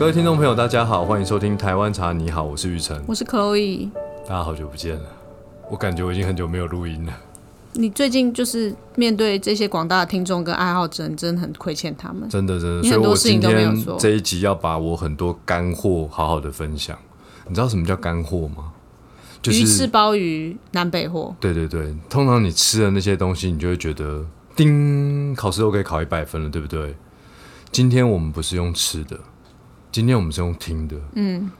各位听众朋友，大家好，欢迎收听台湾茶。你好，我是玉成，我是 Chloe。大家好久不见了，我感觉我已经很久没有录音了。你最近就是面对这些广大的听众跟爱好者，你真的很亏欠他们。真的真的，所以我今很多事情都没有天做这一集要把我很多干货好好的分享。你知道什么叫干货吗？就鱼翅是鲍鱼南北货，对对对，通常你吃的那些东西，你就会觉得叮，考试都可以考一百分了，对不对？今天我们不是用吃的，今天我们是用听的。嗯，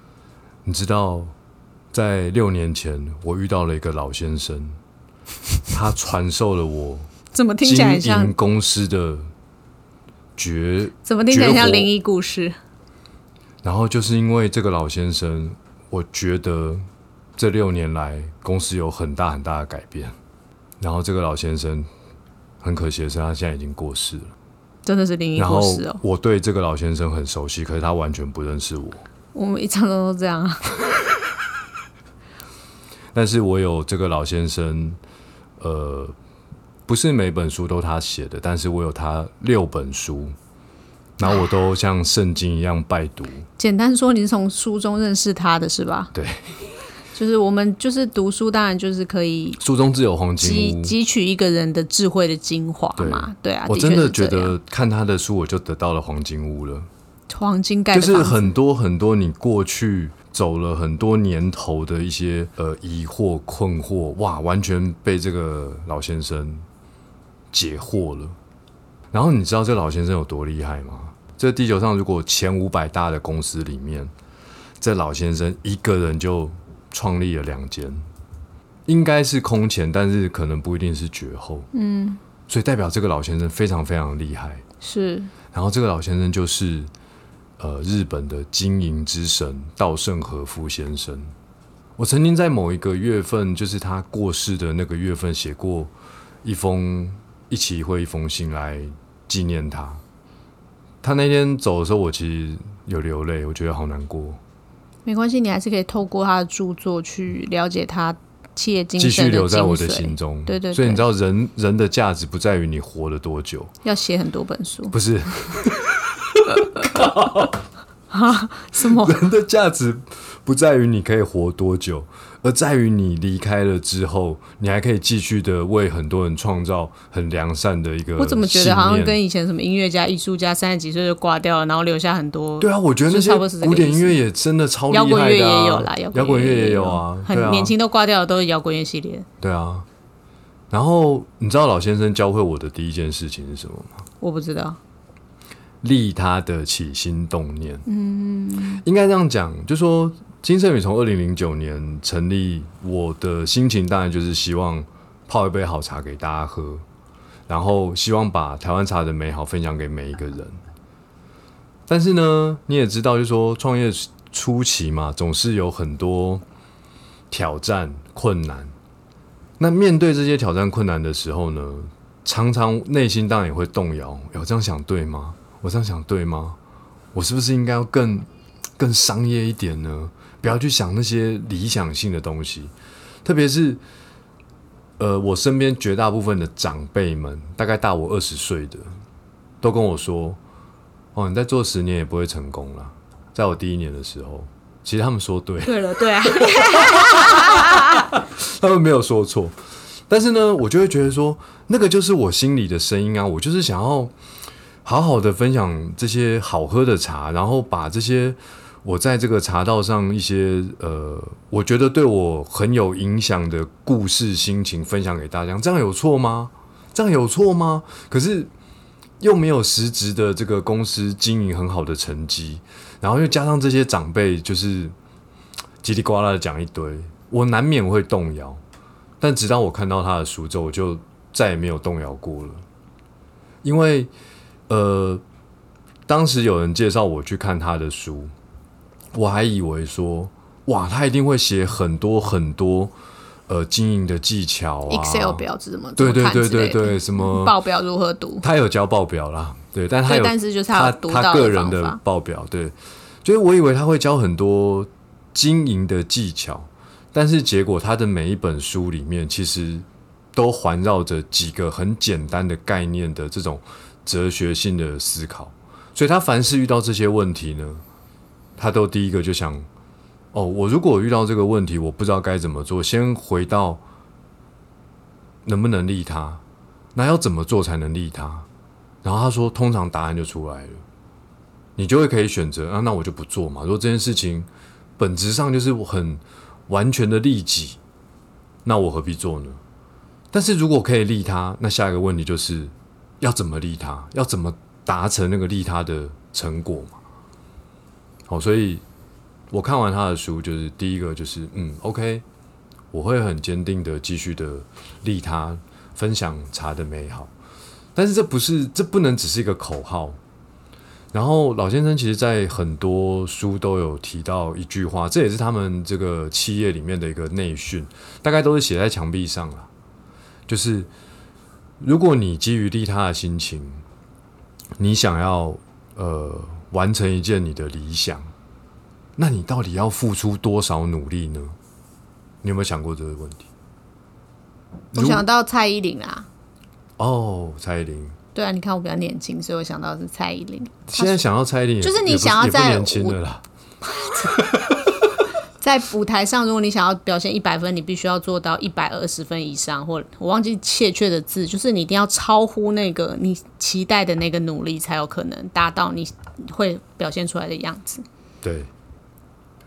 你知道，在六年前，我遇到了一个老先生，他传授了我怎么听经起来像？公司的绝怎么听起来像灵异故事？然后就是因为这个老先生，我觉得这六年来公司有很大很大的改变。然后这个老先生很可惜的是，他现在已经过世了。真的是灵异故事哦。我对这个老先生很熟悉，可是他完全不认识我。我们一常常都这样啊。但是我有这个老先生，呃，不是每本书都他写的，但是我有他六本书，然后我都像圣经一样拜读。简单说，你是从书中认识他的是吧？对，就是我们就是读书，当然就是可以书中自有黄金屋。汲取一个人的智慧的精华嘛。对啊，我真的觉得看他的书，我就得到了黄金屋了。黄金盖就是很多很多你过去走了很多年头的一些呃疑惑困惑，哇，完全被这个老先生解惑了。然后你知道这老先生有多厉害吗？这地球上如果前五百大的公司里面，这老先生一个人就创立了两间，应该是空前，但是可能不一定是绝后。嗯，所以代表这个老先生非常非常厉害。是然后这个老先生就是呃日本的经营之神稻盛和夫先生。我曾经在某一个月份，就是他过世的那个月份，写过一封一起一会一封信来纪念他。他那天走的时候，我其实有流泪，我觉得好难过。没关系，你还是可以透过他的著作去了解他企业精继续留在我的心中。对对对。所以你知道人人的价值不在于你活了多久，要写很多本书。不是 什么？人的价值不在于你可以活多久，而在于你离开了之后，你还可以继续的为很多人创造很良善的一个。我怎么觉得好像跟以前什么音乐家、艺术家三十几岁就挂掉了，然后留下很多对啊？我觉得那些古典音乐也真的超厉害的、啊，摇滚乐也有啦，摇滚乐也也有啊，很年轻都挂掉的都是摇滚乐系列。对啊。然后你知道老先生教会我的第一件事情是什么吗？我不知道，利他的起心动念。嗯，应该这样讲，就说金盛宇从二零零九年成立，我的心情当然就是希望泡一杯好茶给大家喝，然后希望把台湾茶的美好分享给每一个人。但是呢，你也知道，就说创业初期嘛，总是有很多挑战困难。那面对这些挑战困难的时候呢，常常内心当然也会动摇。有这样想对吗？我这样想对吗？我是不是应该要更更商业一点呢？不要去想那些理想性的东西，特别是呃，我身边绝大部分的长辈们，大概大我二十岁的，都跟我说：“哦，你再做十年也不会成功了。”在我第一年的时候，其实他们说对，对了，对啊，他们没有说错，但是呢，我就会觉得说，那个就是我心里的声音啊，我就是想要好好的分享这些好喝的茶，然后把这些我在这个茶道上一些呃，我觉得对我很有影响的故事、心情分享给大家，这样有错吗？这样有错吗？可是又没有实质的这个公司经营很好的成绩，然后又加上这些长辈就是叽里呱啦的讲一堆，我难免会动摇。但直到我看到他的书之后，我就再也没有动摇过了。因为呃，当时有人介绍我去看他的书，我还以为说，哇，他一定会写很多很多呃经营的技巧啊 Excel 表子怎么对对对对对，什么报表如何读？他有教报表啦，对，但他对，有但是就是他读他到个人的。报表，对，所以我以为他会教很多经营的技巧，但是结果他的每一本书里面其实都环绕着几个很简单的概念的这种哲学性的思考，所以他凡是遇到这些问题呢，他都第一个就想，哦，我如果遇到这个问题，我不知道该怎么做，先回到能不能利他，那要怎么做才能利他？然后他说，通常答案就出来了，你就会可以选择啊，那我就不做嘛。如果这件事情本质上就是很完全的利己，那我何必做呢？但是如果可以利他，那下一个问题就是要怎么利他，要怎么达成那个利他的成果嘛？好，所以我看完他的书，就是第一个就是嗯，OK，我会很坚定的继续的利他，分享茶的美好。但是这不是，这不能只是一个口号。然后老先生其实在很多书都有提到一句话，这也是他们这个企业里面的一个内训，大概都是写在墙壁上了。就是如果你基于利他的心情，你想要呃完成一件你的理想，那你到底要付出多少努力呢？你有没有想过这个问题？我想到蔡依林啊，哦，蔡依林。对啊，你看我比较年轻，所以我想到是蔡依林。现在想到蔡依林，就是你想要在年轻的啦，在舞台上，如果你想要表现一百分，你必须要做到一百二十分以上，或我忘记切确的字，就是你一定要超乎那个你期待的那个努力，才有可能达到你会表现出来的样子。对，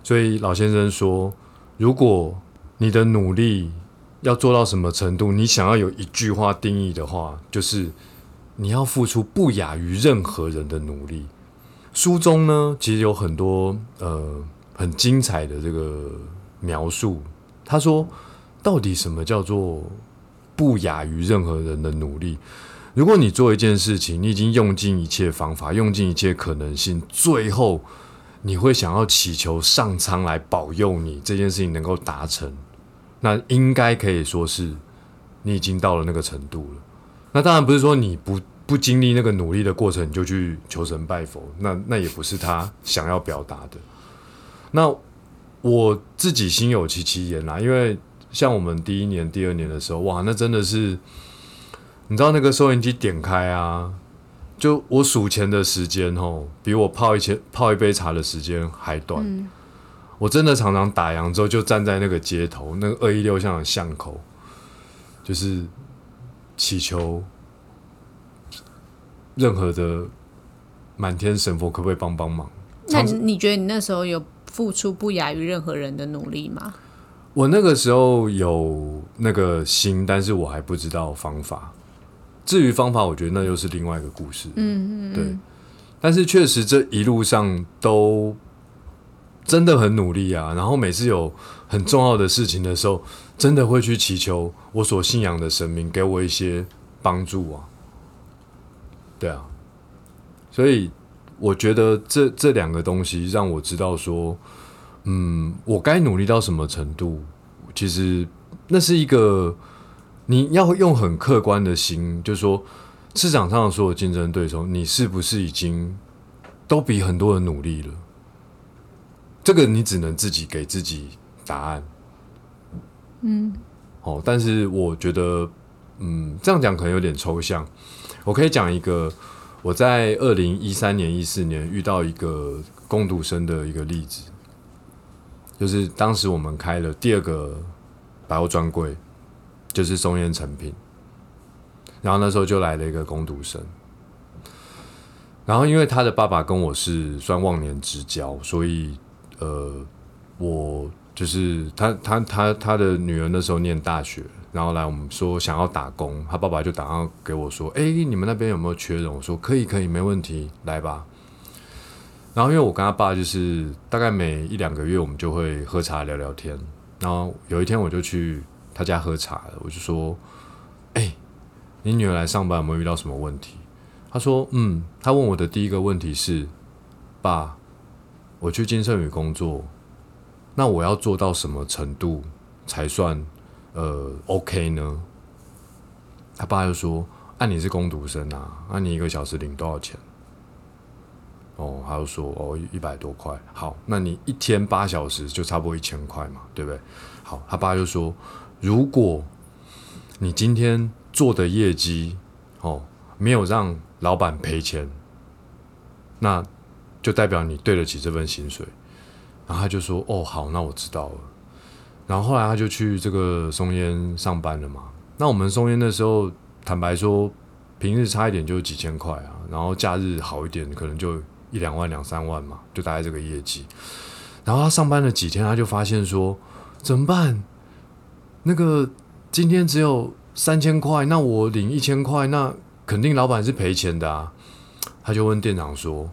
所以老先生说，如果你的努力要做到什么程度，你想要有一句话定义的话，就是你要付出不亚于任何人的努力。书中呢，其实有很多呃很精彩的这个描述。他说，到底什么叫做不亚于任何人的努力？如果你做一件事情，你已经用尽一切方法，用尽一切可能性，最后你会想要祈求上苍来保佑你这件事情能够达成，那应该可以说是你已经到了那个程度了。那当然不是说你不不经历那个努力的过程，你就去求神拜佛，那那也不是他想要表达的。那我自己心有戚戚焉啦，因为像我们第一年、第二年的时候，哇，那真的是，你知道那个收音机点开啊，就我数钱的时间哦，比我泡一千泡一杯茶的时间还短。我真的常常打烊之后就站在那个街头，那个二一六巷的巷口，就是祈求任何的满天神佛可不可以帮帮忙？那你你觉得你那时候有付出不亚于任何人的努力吗？我那个时候有那个心，但是我还不知道方法。至于方法，我觉得那又是另外一个故事。嗯嗯，对。但是确实这一路上都真的很努力啊。然后每次有很重要的事情的时候，真的会去祈求我所信仰的神明给我一些帮助啊。对啊，所以我觉得这这两个东西让我知道说，嗯，我该努力到什么程度。其实那是一个你要用很客观的心，就是说市场上的所有竞争对手，你是不是已经都比很多人努力了？这个你只能自己给自己答案。嗯，哦，但是我觉得，嗯，这样讲可能有点抽象。我可以讲一个我在二零一三年、一四年遇到一个攻读生的一个例子，就是当时我们开了第二个百货专柜，就是松烟成品，然后那时候就来了一个攻读生，然后因为他的爸爸跟我是算忘年之交，所以呃，我就是他他他他的女儿那时候念大学。然后来，我们说想要打工，他爸爸就打电话给我说：“哎，你们那边有没有缺人？”我说：“可以，可以，没问题，来吧。”然后因为我跟他爸就是大概每一两个月我们就会喝茶聊聊天。然后有一天我就去他家喝茶了，我就说：“哎，你女儿来上班有没有遇到什么问题？”他说：“嗯。”他问我的第一个问题是：“爸，我去金盛宇工作，那我要做到什么程度才算？”呃，OK 呢？他爸就说：“按你是工读生啊，那你一个小时领多少钱？”哦，他就说：“哦，一百多块。”好，那你一天八小时就差不多一千块嘛，对不对？好，他爸就说：“如果你今天做的业绩哦没有让老板赔钱，那就代表你对得起这份薪水。然后他就说：“哦，好，那我知道了。”然后后来他就去这个松烟上班了嘛。那我们松烟的时候，坦白说，平日差一点就几千块啊，然后假日好一点，可能就一两万、两三万嘛，就大概这个业绩。然后他上班了几天，他就发现说：“怎么办？那个今天只有三千块，那我领一千块，那肯定老板是赔钱的啊。”他就问店长说：“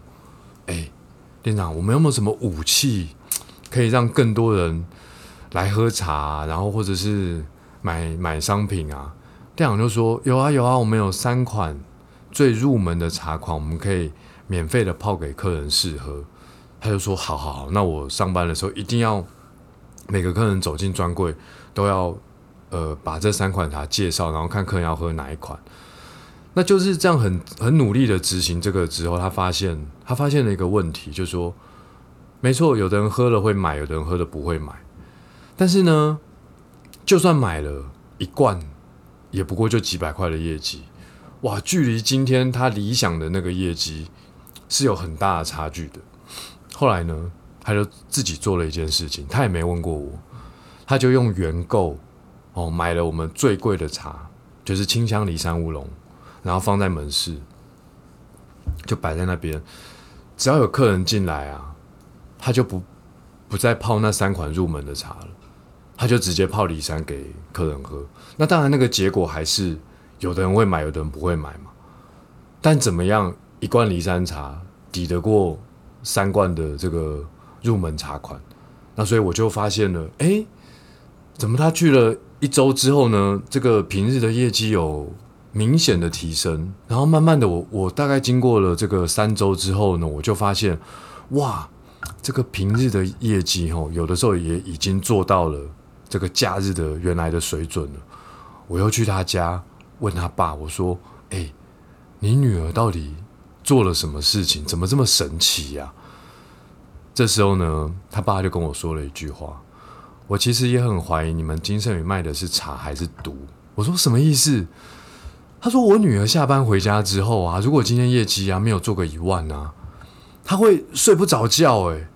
哎，店长，我们有没有什么武器，可以让更多人来喝茶，然后或者是买买商品啊？”店长就说：“有啊有啊，我们有三款最入门的茶款，我们可以免费的泡给客人试喝。”他就说：“好好好，那我上班的时候一定要每个客人走进专柜都要呃把这三款茶介绍，然后看客人要喝哪一款。那就是这样很很努力的执行这个之后，他发现他发现了一个问题，就是说，没错，有的人喝了会买，有的人喝了不会买。但是呢，就算买了一罐，也不过就几百块的业绩，哇，距离今天他理想的那个业绩是有很大的差距的。”后来呢，他就自己做了一件事情，他也没问过我，他就用原购哦买了我们最贵的茶，就是清香梨山乌龙，然后放在门市，就摆在那边。只要有客人进来啊，他就不不再泡那三款入门的茶了，他就直接泡梨山给客人喝。那当然，那个结果还是有的人会买，有的人不会买嘛。但怎么样，一罐梨山茶抵得过？三罐的这个入门茶款，那所以我就发现了，哎，怎么他去了一周之后呢？这个平日的业绩有明显的提升，然后慢慢的，我我大概经过了这个三周之后呢，我就发现，哇，这个平日的业绩吼，有的时候也已经做到了这个假日的原来的水准了。我又去他家问他爸，我说，哎，你女儿到底？做了什么事情？怎么这么神奇呀？这时候呢，他爸就跟我说了一句话：“我其实也很怀疑你们金盛宇卖的是茶还是毒。”我说：“什么意思？”他说：“我女儿下班回家之后啊，如果今天业绩啊没有做个一万啊，他会睡不着觉诶，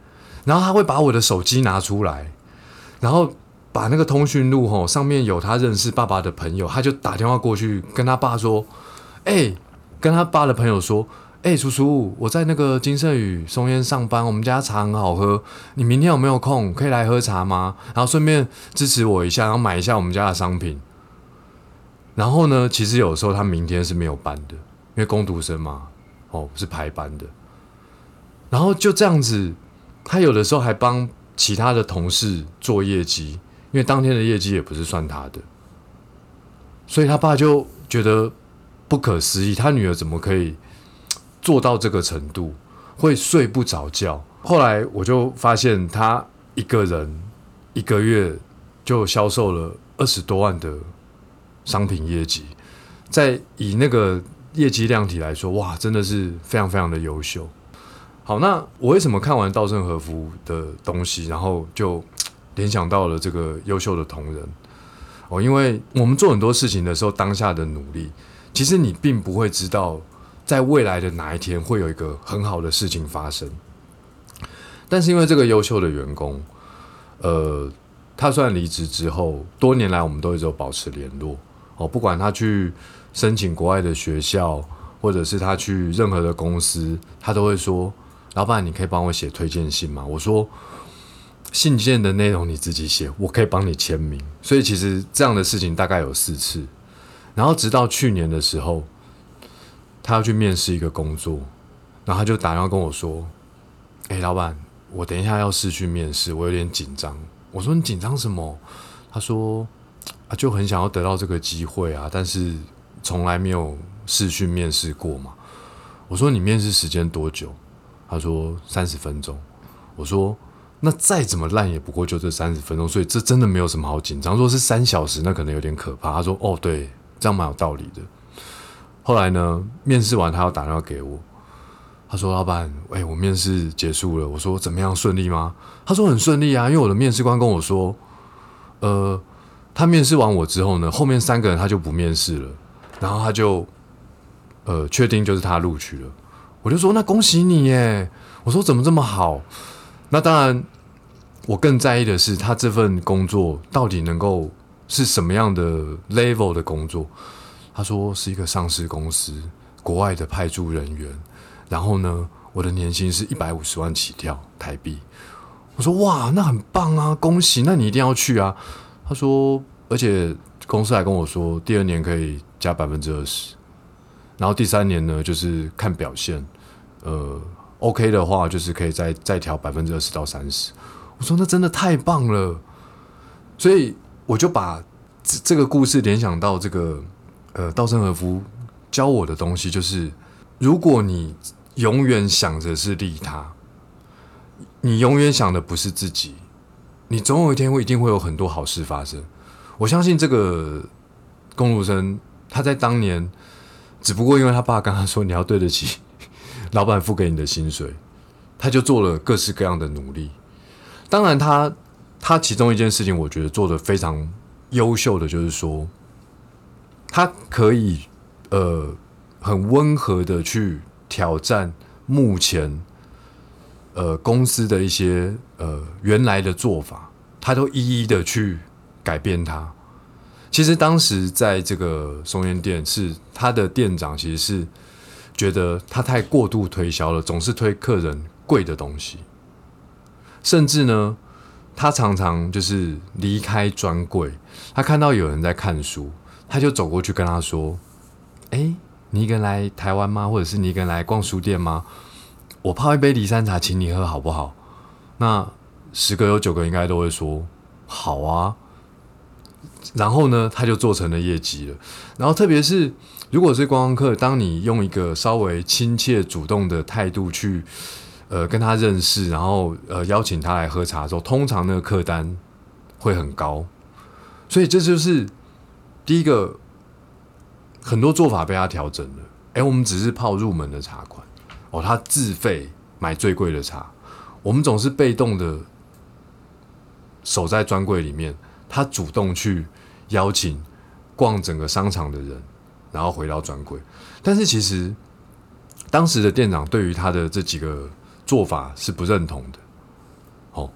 然后他会把我的手机拿出来，然后把那个通讯录吼上面有他认识爸爸的朋友，他就打电话过去跟他爸说：‘哎，跟他爸的朋友说。’”哎，叔叔，我在那个金盛宇松烟上班，我们家茶很好喝，你明天有没有空可以来喝茶吗？然后顺便支持我一下，然后买一下我们家的商品。然后呢，其实有时候他明天是没有班的，因为工读生嘛，哦，是排班的。然后就这样子，他有的时候还帮其他的同事做业绩，因为当天的业绩也不是算他的，所以他爸就觉得不可思议，他女儿怎么可以？做到这个程度会睡不着觉。后来我就发现，他一个人一个月就销售了二十多万的商品业绩，在以那个业绩量体来说，哇，真的是非常非常的优秀。好，那我为什么看完稻盛和夫的东西，然后就联想到了这个优秀的同仁？哦，因为我们做很多事情的时候，当下的努力，其实你并不会知道。在未来的哪一天会有一个很好的事情发生，但是因为这个优秀的员工，呃，他虽然离职之后，多年来我们都一直有保持联络哦，不管他去申请国外的学校，或者是他去任何的公司，他都会说：“老板，你可以帮我写推荐信吗？”我说：“信件的内容你自己写，我可以帮你签名。”所以其实这样的事情大概有四次，然后直到去年的时候。他要去面试一个工作，然后他就打电话跟我说：“哎，老板，我等一下要试去面试，我有点紧张。”我说：“你紧张什么？”他说：“啊，就很想要得到这个机会啊，但是从来没有试去面试过嘛。”我说：“你面试时间多久？”他说：“三十分钟。”我说：“那再怎么烂也不过就这三十分钟，所以这真的没有什么好紧张。如果是三小时，那可能有点可怕。”他说：“哦，对，这样蛮有道理的。”后来呢？面试完，他要打电话给我。他说：“老板，哎，我面试结束了。”我说：“怎么样？顺利吗？”他说：“很顺利啊，因为我的面试官跟我说，呃，他面试完我之后呢，后面三个人他就不面试了，然后他就呃确定就是他录取了。”我就说：“那恭喜你耶！”我说：“怎么这么好？”那当然，我更在意的是他这份工作到底能够是什么样的 level 的工作。他说是一个上市公司，国外的派驻人员，然后呢，我的年薪是一百五十万起跳台币。我说哇，那很棒啊，恭喜！那你一定要去啊。他说，而且公司还跟我说，第二年可以加百分之二十，然后第三年呢，就是看表现，呃，OK 的话，就是可以再再调百分之二十到三十。我说那真的太棒了，所以我就把这这个故事联想到这个呃稻盛和夫教我的东西，就是如果你永远想着是利他，你永远想的不是自己，你总有一天会一定会有很多好事发生。我相信这个公路生他在当年，只不过因为他爸跟他说你要对得起老板付给你的薪水，他就做了各式各样的努力。当然，他他其中一件事情，我觉得做的非常优秀的，就是说，他可以呃很温和的去挑战目前呃公司的一些呃原来的做法，他都一一的去改变它。其实当时在这个松烟店，是他的店长其实是觉得他太过度推销了，总是推客人贵的东西。甚至呢，他常常就是离开专柜，他看到有人在看书，他就走过去跟他说：“哎，你一个人来台湾吗？或者是你一个人来逛书店吗？我泡一杯梨山茶请你喝好不好？”那十个有九个应该都会说：“好啊。”然后呢，他就做成了业绩了。然后特别是如果是观光客，当你用一个稍微亲切主动的态度去。呃，跟他认识，然后呃邀请他来喝茶的时候，通常那个客单会很高，所以这就是第一个很多做法被他调整了。哎，我们只是泡入门的茶款，哦，他自费买最贵的茶，我们总是被动的守在专柜里面，他主动去邀请逛整个商场的人，然后回到专柜。但是其实当时的店长对于他的这几个。做法是不认同的，哦，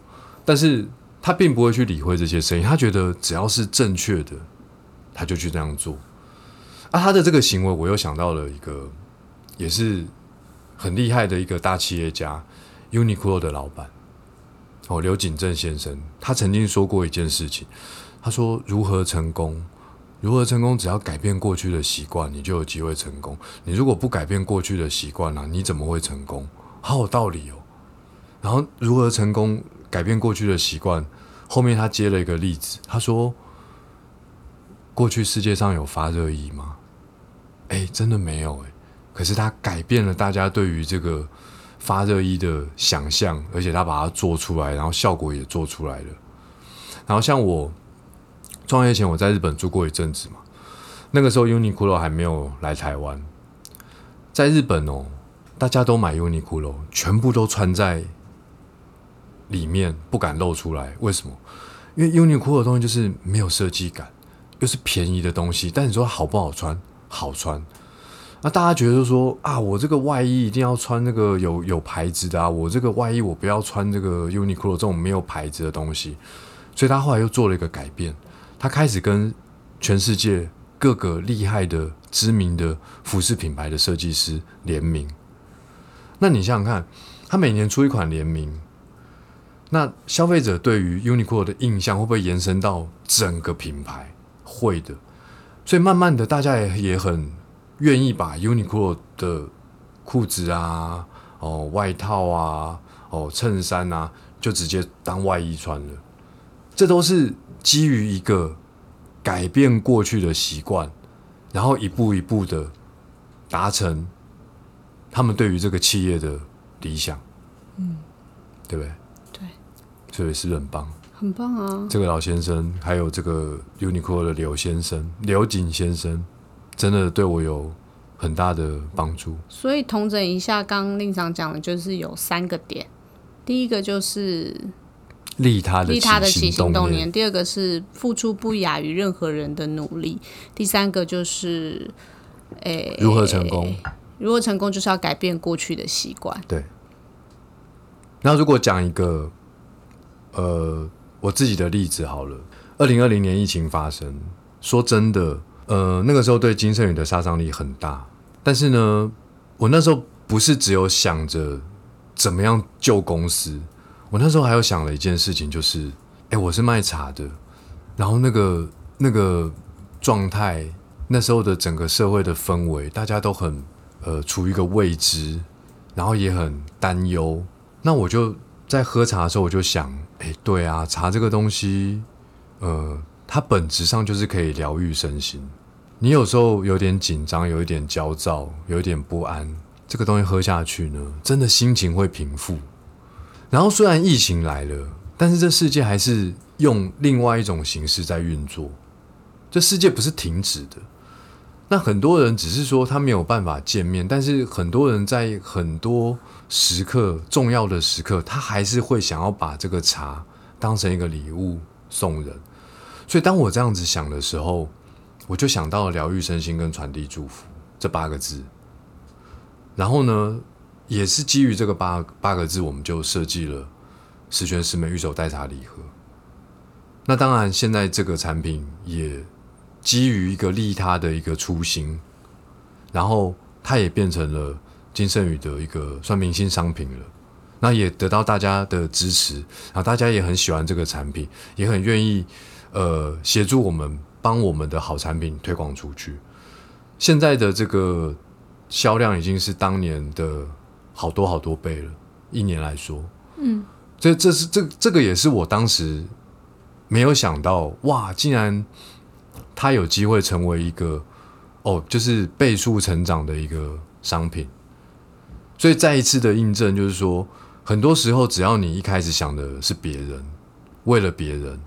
但是他并不会去理会这些声音，他觉得只要是正确的，他就去这样做。啊，他的这个行为，我又想到了一个也是很厉害的一个大企业家，Uniqlo 的老板，哦，刘景正先生，他曾经说过一件事情，他说：如何成功？如何成功？只要改变过去的习惯，你就有机会成功。你如果不改变过去的习惯呢，你怎么会成功？好有道理哦。然后如何成功改变过去的习惯？后面他接了一个例子，他说：“过去世界上有发热衣吗？哎，真的没有哎。可是他改变了大家对于这个发热衣的想象，而且他把它做出来，然后效果也做出来了。然后像我创业前，我在日本住过一阵子嘛，那个时候 Uniqlo 还没有来台湾，在日本哦。”大家都买 Uniqlo，全部都穿在里面，不敢露出来。为什么？因为 Uniqlo 的东西就是没有设计感，又是便宜的东西。但你说好不好穿？好穿。那大家觉得说啊，我这个外衣一定要穿那个有有牌子的啊，我这个外衣我不要穿这个 Uniqlo 这种没有牌子的东西。所以他后来又做了一个改变，他开始跟全世界各个厉害的知名的服饰品牌的设计师联名。那你想想看，他每年出一款联名，那消费者对于 Uniqlo 的印象会不会延伸到整个品牌？会的，所以慢慢的，大家也也很愿意把 Uniqlo 的裤子啊、哦外套啊、哦衬衫啊，就直接当外衣穿了。这都是基于一个改变过去的习惯，然后一步一步的达成。他们对于这个企业的理想，嗯，对不对？对，所以是很棒，很棒啊！这个老先生，还有这个 Uniqlo 的刘先生、刘景先生，真的对我有很大的帮助。所以，统整一下，刚刚令长讲的，就是有三个点：第一个就是利他的利他的起心动念；第二个是付出不亚于任何人的努力；第三个就是，诶，如何成功？如果成功，就是要改变过去的习惯。对。那如果讲一个，呃，我自己的例子好了。二零二零年疫情发生，说真的，呃，那个时候对金圣宇的杀伤力很大。但是呢，我那时候不是只有想着怎么样救公司，我那时候还有想了一件事情，就是，哎，我是卖茶的，然后那个那个状态，那时候的整个社会的氛围，大家都很呃处于一个未知，然后也很担忧。那我就在喝茶的时候，我就想，哎，对啊，茶这个东西。呃，它本质上就是可以疗愈身心。你有时候有点紧张，有一点焦躁，有一点不安，这个东西喝下去呢，真的心情会平复。然后虽然疫情来了，但是这世界还是用另外一种形式在运作。这世界不是停止的。那很多人只是说他没有办法见面，但是很多人在很多时刻、重要的时刻，他还是会想要把这个茶当成一个礼物送人。所以，当我这样子想的时候，我就想到了疗愈身心跟传递祝福这八个字。然后呢，也是基于这个八八个字，我们就设计了十全十美玉手代茶礼盒。那当然，现在这个产品也基于一个利他的一个初心，然后它也变成了金圣宇的一个算明星商品了。那也得到大家的支持，然后大家也很喜欢这个产品，也很愿意。呃，协助我们帮我们的好产品推广出去。现在的这个销量已经是当年的好多好多倍了。一年来说，嗯，这这是这这个也是我当时没有想到，哇，竟然它有机会成为一个哦，就是倍数成长的一个商品。所以再一次的印证，就是说，很多时候只要你一开始想的是别人，为了别人。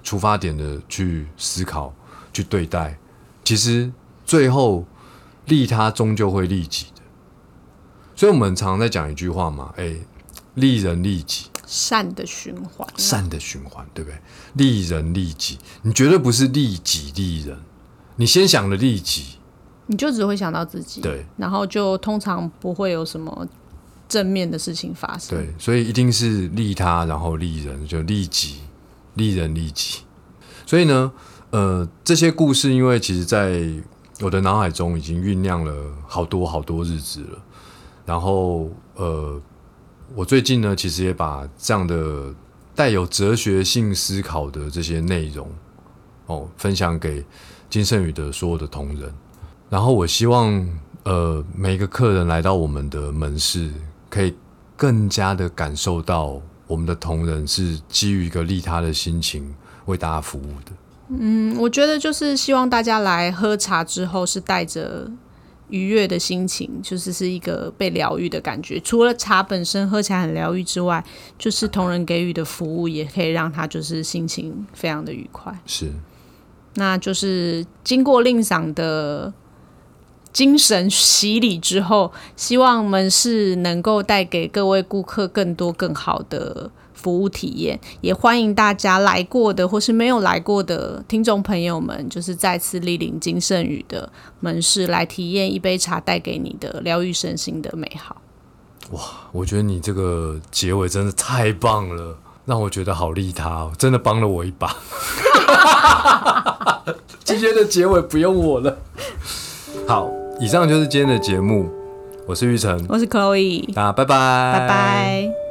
出发点的去思考、去对待，其实最后利他终究会利己的。所以，我们常常在讲一句话嘛，哎，利人利己，善的循环，善的循环，对不对？利人利己，你绝对不是利己利人，你先想了利己，你就只会想到自己，对，然后就通常不会有什么正面的事情发生，对，所以一定是利他，然后利人，就利己。利人利己，所以呢，呃，这些故事，因为其实在我的脑海中已经酝酿了好多好多日子了。然后，呃，我最近呢，其实也把这样的带有哲学性思考的这些内容，哦，分享给金圣宇的所有的同仁。然后，我希望，呃，每一个客人来到我们的门市，可以更加的感受到。我们的同仁是基于一个利他的心情为大家服务的。嗯，我觉得就是希望大家来喝茶之后是带着愉悦的心情，就是是一个被疗愈的感觉。除了茶本身喝起来很疗愈之外，就是同仁给予的服务也可以让他就是心情非常的愉快。是，那就是经过令赏的。精神洗礼之后，希望门市能够带给各位顾客更多更好的服务体验。也欢迎大家来过的或是没有来过的听众朋友们，就是再次莅临金盛宇的门市来体验一杯茶带给你的疗愈身心的美好。哇，我觉得你这个结尾真的太棒了，让我觉得好利他哦，真的帮了我一把。今天的结尾不用我了，好。以上就是今天的节目，我是玉成，我是 Chloe，那拜拜，拜拜。